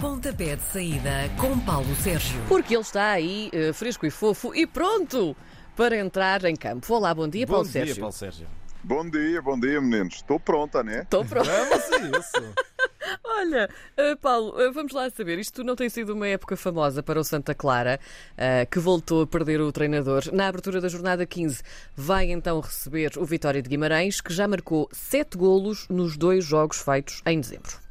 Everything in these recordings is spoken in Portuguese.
Pontapé de saída com Paulo Sérgio. Porque ele está aí, eh, fresco e fofo e pronto para entrar em campo. Olá, bom dia, Bom Paulo dia, Sérgio. Paulo Sérgio. Bom dia, bom dia, meninos. Estou pronta, né? Estou pronto. Vamos a isso. Olha, eh, Paulo, eh, vamos lá saber. Isto não tem sido uma época famosa para o Santa Clara, eh, que voltou a perder o treinador. Na abertura da jornada 15, vai então receber o Vitória de Guimarães, que já marcou sete golos nos dois jogos feitos em dezembro.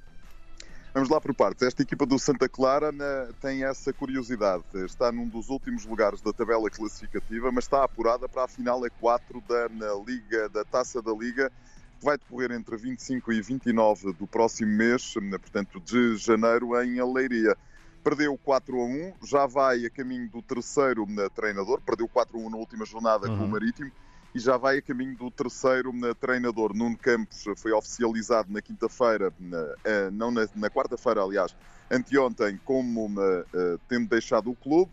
Vamos lá por partes. Esta equipa do Santa Clara tem essa curiosidade. Está num dos últimos lugares da tabela classificativa, mas está apurada para a final a 4 da Liga, da Taça da Liga, que vai decorrer entre 25 e 29 do próximo mês, portanto de janeiro, em Aleiria. Perdeu 4 a 1, já vai a caminho do terceiro treinador, perdeu 4 a 1 na última jornada com o Uhum. Marítimo e já vai a caminho do terceiro né, treinador. Nuno Campos foi oficializado na quinta-feira, na- eh, não na, na quarta-feira, aliás, anteontem, como né, eh, tendo deixado o clube.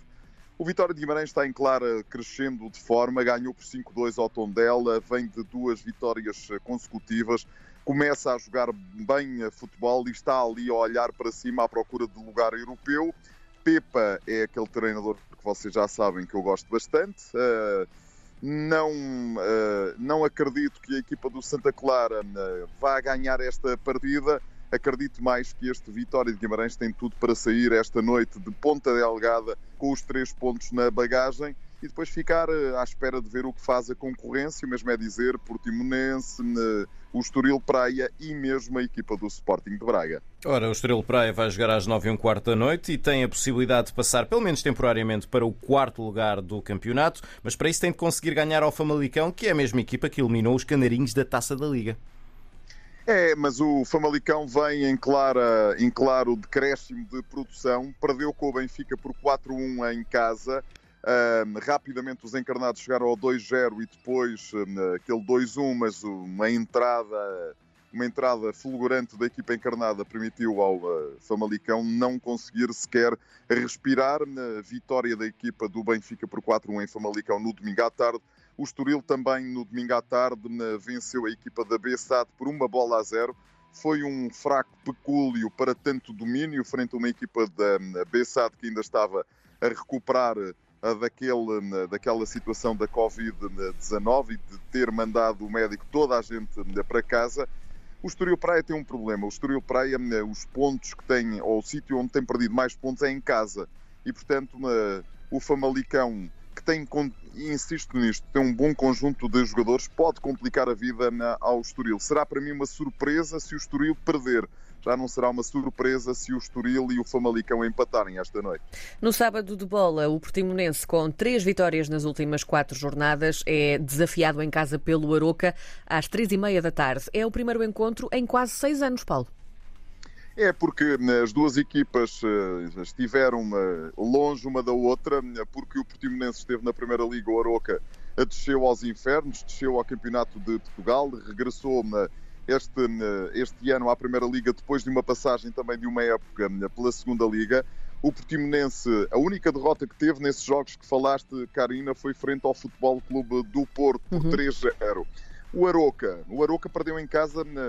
O Vitória de Guimarães está em clara crescendo de forma, ganhou por 5-2 ao Tondela, vem de duas vitórias eh, consecutivas, começa a jogar bem futebol e está ali a olhar para cima à procura de lugar europeu. Pepa é aquele treinador que vocês já sabem que eu gosto bastante. eh, não, eh, não acredito que a equipa do Santa Clara eh, vá ganhar esta partida. Acredito mais que este Vitória de Guimarães tem tudo para sair esta noite de ponta delgada com os três pontos na bagagem e depois ficar eh, à espera de ver o que faz a concorrência, o mesmo é dizer Portimonense, eh, o Estoril Praia e mesmo a equipa do Sporting de Braga. Ora, o Estrela Praia vai jogar às 9 e um quarto da noite e tem a possibilidade de passar, pelo menos temporariamente, para o quarto lugar do campeonato, mas para isso tem de conseguir ganhar ao Famalicão, que é a mesma equipa que eliminou os canarinhos da Taça da Liga. É, mas o Famalicão vem em, clara, em claro decréscimo de produção, perdeu com o Benfica por 4-1 em casa. Rapidamente os encarnados chegaram ao 2-0 e depois aquele 2-1, mas uma entrada, uma entrada fulgurante da equipa encarnada permitiu ao ah, Famalicão não conseguir sequer respirar. Na vitória da equipa do Benfica por 4-1 em Famalicão no domingo à tarde. O Estoril também no domingo à tarde venceu a equipa da Bessade por uma bola a zero. Foi um fraco pecúlio para tanto domínio frente a uma equipa da na Bessade que ainda estava a recuperar daquele, daquela situação da Covid-19 e de ter mandado o médico toda a gente eh, para casa. O Estoril Praia tem um problema. O Estoril Praia, eh, os pontos que tem, ou o sítio onde tem perdido mais pontos é em casa. E, portanto, eh, o Famalicão, que tem, e insisto nisto, tem um bom conjunto de jogadores, pode complicar a vida na- ao Estoril. Será para mim uma surpresa se o Estoril perder. Já não será uma surpresa se o Estoril e o Famalicão empatarem esta noite. No sábado de bola, o Portimonense, com três vitórias nas últimas quatro jornadas, é desafiado em casa pelo Aroca às três e meia da tarde. É o primeiro encontro em quase seis anos, Paulo. É porque né, as duas equipas eh, estiveram eh, longe uma da outra, né, porque o Portimonense esteve na Primeira Liga, o Aroca desceu aos infernos, desceu ao Campeonato de Portugal, regressou né, este, este ano à Primeira Liga depois de uma passagem também de uma época pela Segunda Liga. O Portimonense, a única derrota que teve nesses jogos que falaste, Karina, foi frente ao Futebol Clube do Porto, por Uhum. 3-0. O Aroca, o Aroca perdeu em casa né,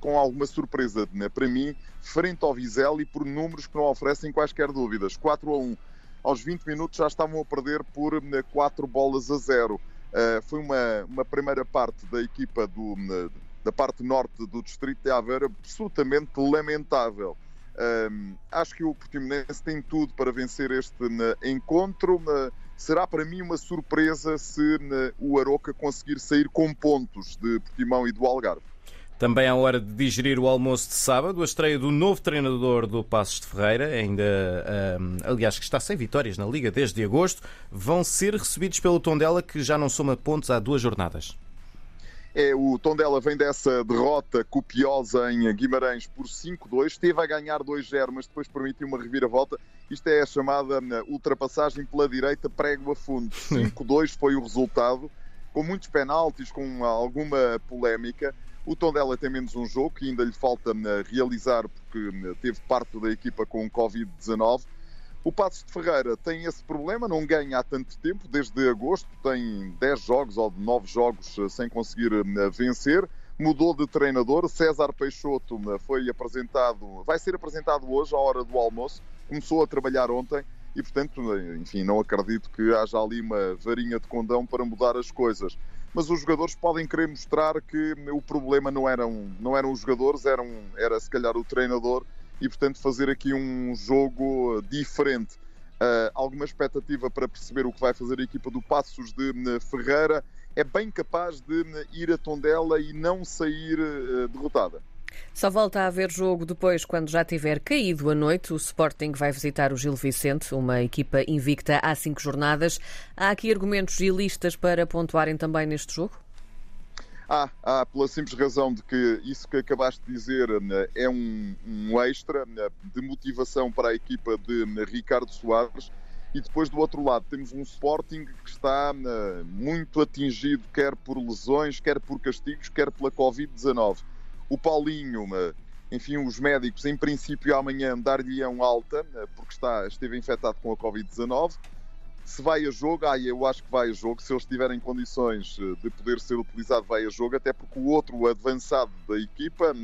com alguma surpresa né, para mim, frente ao Vizela e por números que não oferecem quaisquer dúvidas. 4 a 1. Aos 20 minutos já estavam a perder por 4 bolas a 0. Uh, foi uma, uma primeira parte da equipa do, na- da parte norte do distrito de Aveiro absolutamente lamentável. Acho que o Portimonense tem tudo para vencer este né, encontro. Será para mim uma surpresa se o Aroca conseguir sair com pontos de Portimão e do Algarve. Também é hora de digerir o almoço de sábado, a estreia do novo treinador do Passos de Ferreira, ainda, ahm, aliás, que está sem vitórias na Liga desde agosto, vão ser recebidos pelo Tondela, que já não soma pontos há duas jornadas. É, o Tondela vem dessa derrota copiosa em Guimarães por 5-2, esteve a ganhar 2-0, mas depois permitiu uma reviravolta. Isto é a chamada né, ultrapassagem pela direita, prego a fundo. 5-2 foi o resultado, com muitos penaltis, com alguma polémica. O Tondela tem menos um jogo que ainda lhe falta né, realizar porque né, teve parte da equipa com Covid-19. O Passos de Ferreira tem esse problema, não ganha há tanto tempo, desde agosto, tem 10 jogos ou 9 jogos eh, sem conseguir eh, vencer. mudou de treinador. César Peixoto foi apresentado, vai ser apresentado hoje à hora do almoço. Começou a trabalhar ontem e, portanto, enfim, não acredito que haja ali uma varinha de condão para mudar as coisas. Mas os jogadores podem querer mostrar que o problema não eram, não eram os jogadores, eram, era se calhar o treinador e, portanto, fazer aqui um jogo diferente. Uh, alguma expectativa para perceber o que vai fazer a equipa do Passos de Ferreira é bem capaz de ir a Tondela e não sair uh, derrotada. Só volta a haver jogo depois, quando já tiver caído a noite. O Sporting vai visitar o Gil Vicente, uma equipa invicta há cinco jornadas. Há aqui argumentos gilistas para pontuarem também neste jogo? Há, há, pela simples razão de que isso que acabaste de dizer né, é um, um extra né, de motivação para a equipa de né, Ricardo Soares. E depois do outro lado temos um Sporting que está muito atingido, quer por lesões, quer por castigos, quer pela Covid-19. O Paulinho, enfim, os médicos, em princípio, amanhã dar-lhe-ão alta, porque está, esteve infectado com a Covid-19 se vai a jogo, ah, eu acho que vai a jogo. Se eles tiverem condições eh, de poder ser utilizado, vai a jogo, até porque o outro avançado da equipa,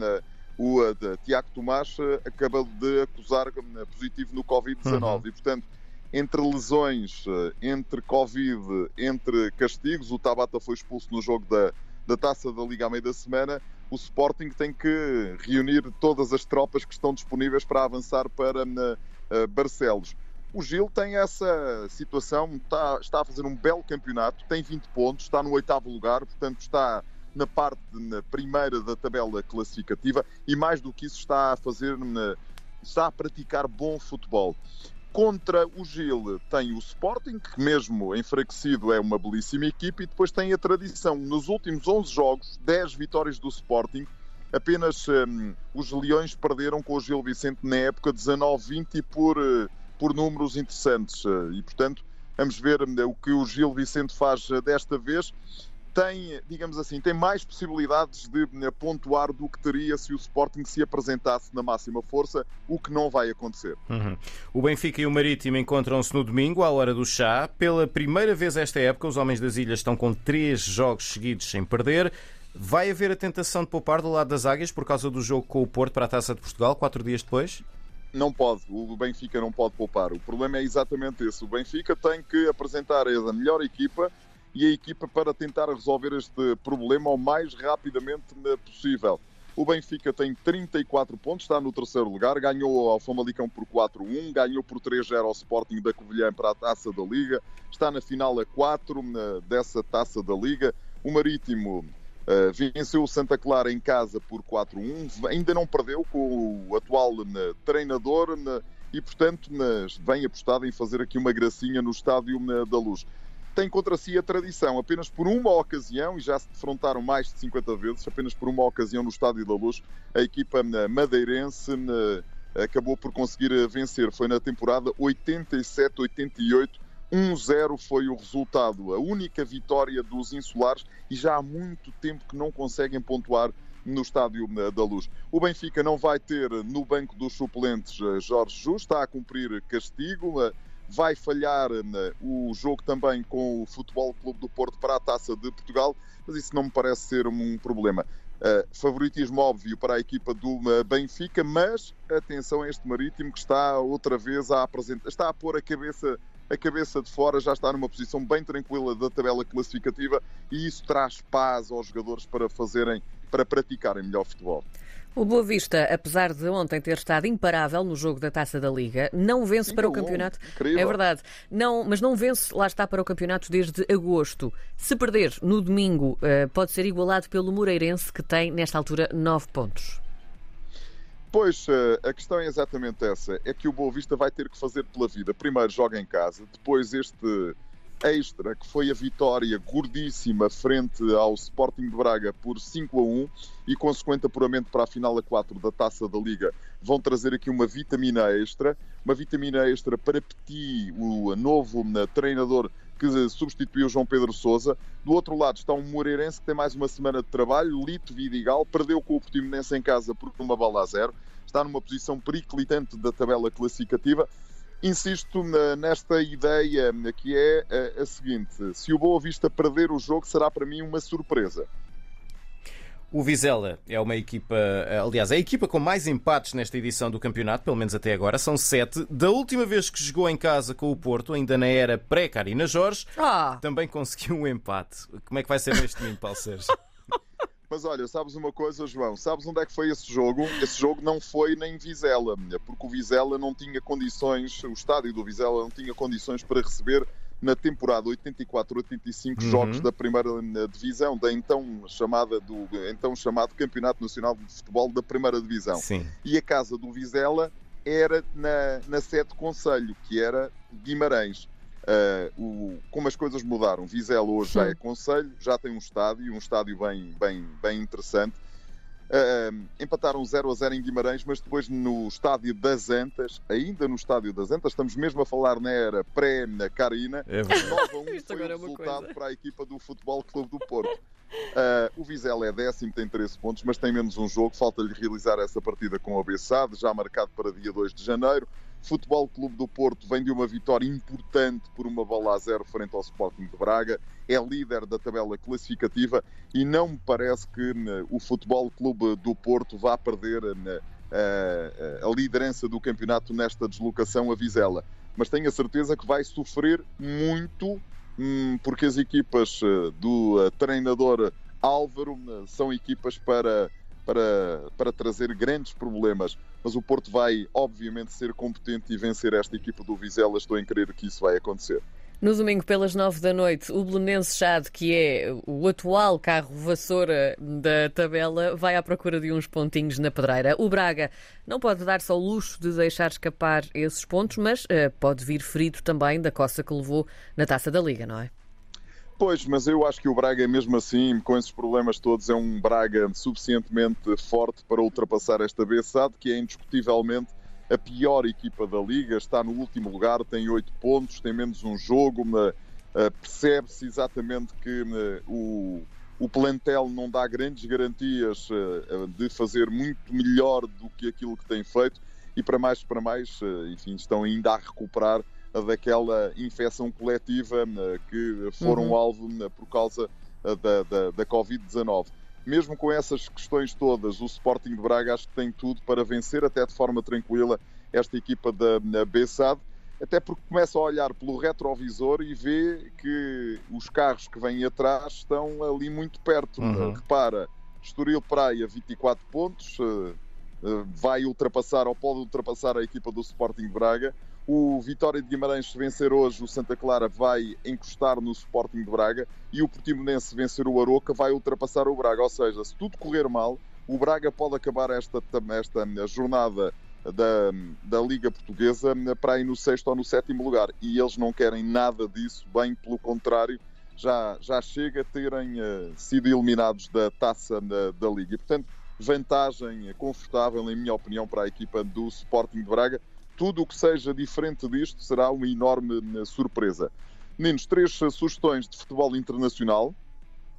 o Tiago Tomás, eh, acabou de acusar positivo no Covid-19 uhum. e, portanto, entre lesões, eh, entre Covid, entre castigos, o Tabata foi expulso no jogo da, da taça da Liga à meia da semana. O Sporting tem que reunir todas as tropas que estão disponíveis para avançar para uh, Barcelos. O Gil tem essa situação, está, está a fazer um belo campeonato, tem 20 pontos, está no oitavo lugar, portanto está na parte na primeira da tabela classificativa e mais do que isso está a fazer, está a praticar bom futebol. Contra o Gil tem o Sporting, que mesmo enfraquecido é uma belíssima equipe, e depois tem a tradição. Nos últimos 11 jogos, 10 vitórias do Sporting, apenas um, os Leões perderam com o Gil Vicente na época 19-20 e por uh, por números interessantes. Eh, e, portanto, vamos ver eh, o que o Gil Vicente faz eh, desta vez. Tem, digamos assim, tem mais possibilidades de pontuar do que teria se o Sporting se apresentasse na máxima força, o que não vai acontecer. Uhum. O Benfica e o Marítimo encontram-se no domingo, à hora do chá. Pela primeira vez esta época, os Homens das Ilhas estão com três jogos seguidos sem perder. Vai haver a tentação de poupar do lado das Águias por causa do jogo com o Porto para a Taça de Portugal, quatro dias depois? Não pode, o Benfica não pode poupar. O problema é exatamente esse. O Benfica tem que apresentar a melhor equipa e a equipa para tentar resolver este problema o mais rapidamente possível. O Benfica tem 34 pontos, está no terceiro lugar, ganhou ao Famalicão por 4-1, ganhou por 3-0 ao Sporting da Covilhã para a Taça da Liga, está na final a 4 dessa Taça da Liga. O Marítimo Uh, venceu o Santa Clara em casa por 4-1, ainda não perdeu com o atual uh, treinador uh, e, portanto, vem apostado em fazer aqui uma gracinha no Estádio da Luz. Tem contra si a tradição, apenas por uma ocasião, e já se defrontaram mais de 50 vezes, apenas por uma ocasião no Estádio da Luz, a equipa madeirense acabou por conseguir vencer. Foi na temporada 87-88 1-0 foi o resultado, a única vitória dos insulares e já há muito tempo que não conseguem pontuar no Estádio eh, da Luz. O Benfica não vai ter no banco dos suplentes eh, Jorge Jus, está a cumprir castigo, eh, vai falhar o jogo também com o Futebol Clube do Porto para a Taça de Portugal, mas isso não me parece ser um problema. Favoritismo óbvio para a equipa do Benfica, mas atenção a este Marítimo que está outra vez a apresentar, está a pôr a cabeça a cabeça de fora já está numa posição bem tranquila da tabela classificativa e isso traz paz aos jogadores para fazerem, para praticarem melhor futebol. O Boa Vista, apesar de ontem ter estado imparável no jogo da Taça da Liga, não vence Sim, para o campeonato. Incrível. É verdade. Não, mas não vence, lá está, para o campeonato desde agosto. Se perder no domingo, eh, pode ser igualado pelo Moreirense, que tem, nesta altura, nove pontos. Pois, eh, a questão é exatamente essa. É que o Boa Vista vai ter que fazer pela vida. Primeiro joga em casa, depois este extra, que foi a vitória gordíssima frente ao Sporting de Braga por 5 a 1 e consequente apuramento para a final a 4 da Taça da Liga, vão trazer aqui uma vitamina extra, uma vitamina extra para Petit, o novo eh, treinador que substituiu João Pedro Sousa. Do outro lado está um Moreirense que tem mais uma semana de trabalho, Lito Vidigal, perdeu com o Portimonense em casa por uma bola a zero, está numa posição periclitante da tabela classificativa. Insisto nesta ideia que é a seguinte: se o Boa Vista perder o jogo, será para mim uma surpresa. O Vizela é uma equipa, aliás, é a equipa com mais empates nesta edição do campeonato, pelo menos até agora, são sete. Da última vez que jogou em casa com o Porto, ainda na era pré-Carina Jorge, Ah, também conseguiu um empate. Como é que vai ser neste domingo, Paulo Sérgio? Mas olha, sabes uma coisa, João? Sabes onde é que foi esse jogo? Esse jogo não foi nem Vizela, porque o Vizela não tinha condições, o estádio do Vizela não tinha condições para receber na temporada 84-85 Uhum. jogos da primeira eh, divisão, da então chamada do então chamado Campeonato Nacional de Futebol da Primeira Divisão. Sim. E a casa do Vizela era na, na sede do Conselho, que era Guimarães. Ah, o- como as coisas mudaram, Vizela hoje já é Conselho, já tem um estádio, um estádio bem, bem, bem interessante. Ah, empataram 0 a 0 em Guimarães, mas depois no estádio das Antas, ainda no estádio das Antas, estamos mesmo a falar na era pré-Carina, É verdade. 9 a 1 Isto foi o é resultado coisa. para a equipa do Futebol Clube do Porto. Ah, o Vizela é décimo, tem 13 pontos, mas tem menos um jogo. Falta-lhe realizar essa partida com o Bessade, já marcado para dia 2 de janeiro. Futebol Clube do Porto vem de uma vitória importante por uma bola a zero frente ao Sporting de Braga. É líder da tabela classificativa e não me parece que né, o Futebol Clube do Porto vá perder né, a, liderança do campeonato nesta deslocação a Vizela. Mas tenho a certeza que vai sofrer muito hum, porque as equipas eh, do eh, treinador Álvaro eh, são equipas para, para, para trazer grandes problemas. Mas o Porto vai, obviamente, ser competente e vencer esta equipa do Vizela. Estou em crer que isso vai acontecer. no domingo pelas nove da noite, o Belenense Chade, que é o atual carro vassoura da tabela, vai à procura de uns pontinhos na pedreira. O Braga não pode dar-se ao luxo de deixar escapar esses pontos, mas eh, pode vir ferido também da coça que levou na taça da Liga, não é? Pois, mas eu acho que o Braga, mesmo assim, com esses problemas todos, é um Braga suficientemente forte para ultrapassar esta BSAD, que é indiscutivelmente a pior equipa da Liga. Está no último lugar, tem oito pontos, tem menos um jogo. eh, Percebe-se exatamente que eh, o, o plantel não dá grandes garantias eh, de fazer muito melhor do que aquilo que tem feito. E para mais, para mais, enfim, estão ainda a recuperar daquela infecção coletiva eh, que foram Uhum. alvo eh, por causa eh, da, da, da Covid-19. Mesmo com essas questões todas, o Sporting de Braga acho que tem tudo para vencer até de forma tranquila esta equipa da Bessade, até porque começa a olhar pelo retrovisor e vê que os carros que vêm atrás estão ali muito perto. Uhum. Repara, Estoril Praia 24 pontos, eh, eh, vai ultrapassar ou pode ultrapassar a equipa do Sporting de Braga. O Vitória de Guimarães, se vencer hoje, o Santa Clara vai encostar no Sporting de Braga e o Portimonense, se vencer o Aroca, vai ultrapassar o Braga. Ou seja, se tudo correr mal, o Braga pode acabar esta, esta jornada da, da Liga Portuguesa para ir no sexto ou no sétimo lugar. E eles não querem nada disso, bem pelo contrário, já, já chega a terem eh, sido eliminados da taça da, da Liga. E, portanto, vantagem confortável, em minha opinião, para a equipa do Sporting de Braga. Tudo o que seja diferente disto será uma enorme eh, surpresa. Meninos, três sugestões de futebol internacional.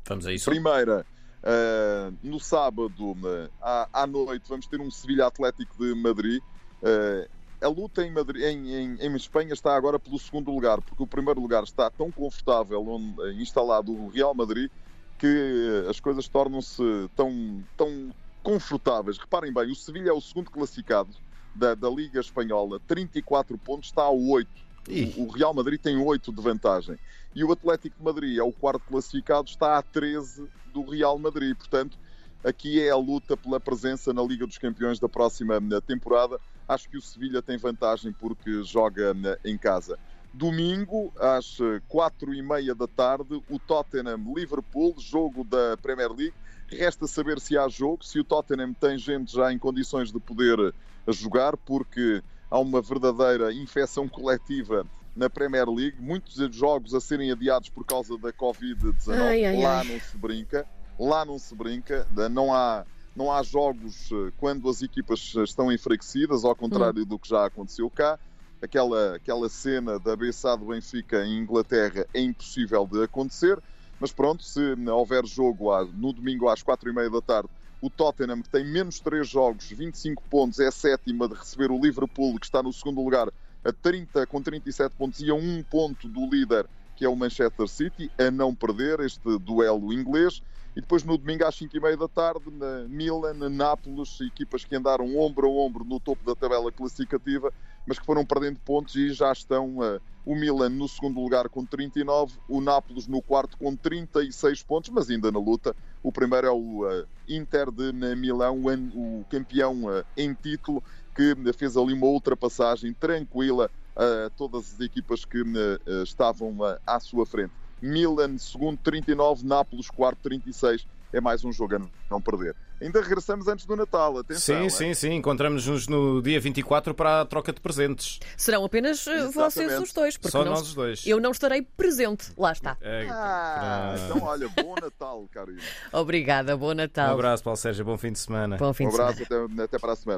Vamos a isso. Primeira, eh, no sábado eh, à, à noite, vamos ter um Sevilha Atlético de Madrid. Eh, a luta em, Madrid, em, em- em Espanha está agora pelo segundo lugar, porque o primeiro lugar está tão confortável onde, instalado o Real Madrid que as coisas tornam-se tão, tão confortáveis. Reparem bem, o Sevilha é o segundo classificado da, da Liga Espanhola, 34 pontos, está a 8. Ih. O, o Real Madrid tem 8 de vantagem. E o Atlético de Madrid é o quarto classificado, está a 13 do Real Madrid. Portanto, aqui é a luta pela presença na Liga dos Campeões da próxima eh, temporada. Acho que o Sevilha tem vantagem porque joga eh, em casa. Domingo, às eh, quatro e meia da tarde, o Tottenham-Liverpool, jogo da Premier League. Resta saber se há jogo, se o Tottenham tem gente já em condições de poder eh, jogar, porque há uma verdadeira infecção coletiva na Premier League, muitos jogos a serem adiados por causa da Covid-19. Ai, ai, Lá ai. não se brinca, lá não se brinca, não há, não há jogos eh, quando as equipas estão enfraquecidas, ao contrário do que já aconteceu cá. Aquela, aquela cena da BSA do Benfica em Inglaterra é impossível de acontecer, mas pronto, se houver jogo no domingo às quatro e meia da tarde, o Tottenham, que tem menos três jogos, 25 pontos, é sétima de receber o Liverpool, que está no segundo lugar, a 30, com 37 pontos e a um ponto do líder, que é o Manchester City, a não perder este duelo inglês. E depois no domingo às 5h30 da tarde, na Milan, Nápoles, equipas que andaram ombro a ombro no topo da tabela classificativa, mas que foram perdendo pontos e já estão uh, o Milan no segundo lugar com 39, o Nápoles no quarto com 36 pontos, mas ainda na luta. O primeiro é o uh, Inter de Milão, o, o campeão uh, em título, que fez ali uma ultrapassagem tranquila a todas as equipas que estavam à sua frente. Milan, segundo 39, Nápoles, quarto 36. É mais um jogo a não perder. Ainda regressamos antes do Natal, atenção. Sim, é? sim, sim. Encontramos-nos no dia 24 para a troca de presentes. Serão apenas eh, vocês os dois. Porque Só não, nós os dois. Eu não estarei presente. Lá está. É, Ah, então olha, bom Natal, Carolina. Obrigada, bom Um Natal. abraço, Paulo Sérgio. Bom fim de semana. Bom fim Um de semana. abraço, até, até para a semana.